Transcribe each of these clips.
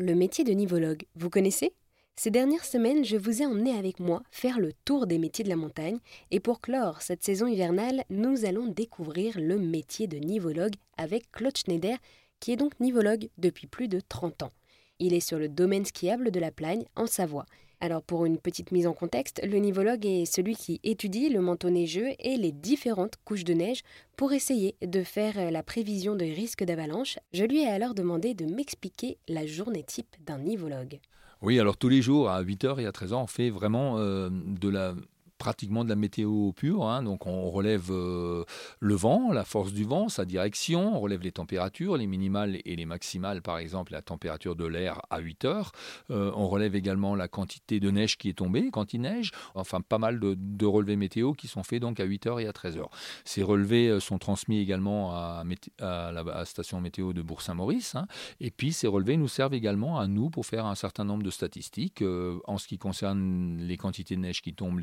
Le métier de nivologue, vous connaissez? Ces dernières semaines, je vous ai emmené avec moi faire le tour des métiers de la montagne et pour clore cette saison hivernale, nous allons découvrir le métier de nivologue avec Claude Schneider, qui est donc nivologue depuis plus de 30 ans. Il est sur le domaine skiable de la Plagne, en Savoie. Alors pour une petite mise en contexte, le nivologue est celui qui étudie le manteau neigeux et les différentes couches de neige pour essayer de faire la prévision des risques d'avalanche. Je lui ai alors demandé de m'expliquer la journée type d'un nivologue. Oui, alors tous les jours à 8h et à 13h, on fait vraiment euh, de la pratiquement de la météo pure. Hein. Donc on relève euh, le vent, la force du vent, sa direction, on relève les températures, les minimales et les maximales, par exemple la température de l'air à 8 heures. Euh, on relève également la quantité de neige qui est tombée quand il neige. Enfin, pas mal de, relevés météo qui sont faits donc à 8 heures et à 13 heures. Ces relevés euh, sont transmis également à, la station météo de Bourg-Saint-Maurice. Hein. Et puis ces relevés nous servent également à nous pour faire un certain nombre de statistiques en ce qui concerne les quantités de neige qui tombent,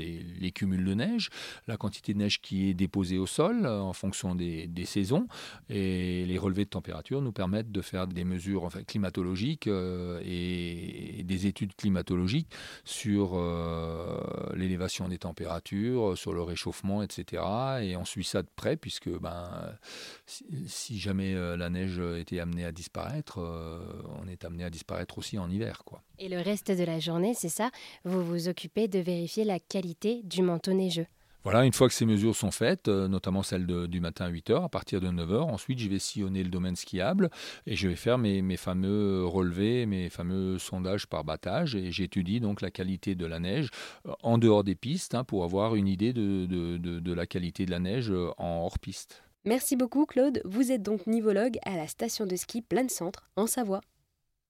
cumuls de neige, la quantité de neige qui est déposée au sol euh, en fonction des, saisons. Et les relevés de température nous permettent de faire des mesures climatologiques euh, et, des études climatologiques sur euh, l'élévation des températures, sur le réchauffement, etc. Et on suit ça de près puisque ben, si, jamais la neige était amenée à disparaître, on est amené à disparaître aussi en hiver. Quoi. Et le reste de la journée, c'est ça? Vous vous occupez de vérifier la qualité du manteau neigeux voilà, une fois que ces mesures sont faites, euh, notamment celle du matin à 8h, à partir de 9h, ensuite je vais sillonner le domaine skiable et je vais faire mes, fameux relevés, mes fameux sondages par battage et j'étudie donc la qualité de la neige euh, en dehors des pistes hein, pour avoir une idée de, de la qualité de la neige euh, en hors piste. Merci beaucoup Claude, vous êtes donc nivologue à la station de ski Plein Centre en Savoie.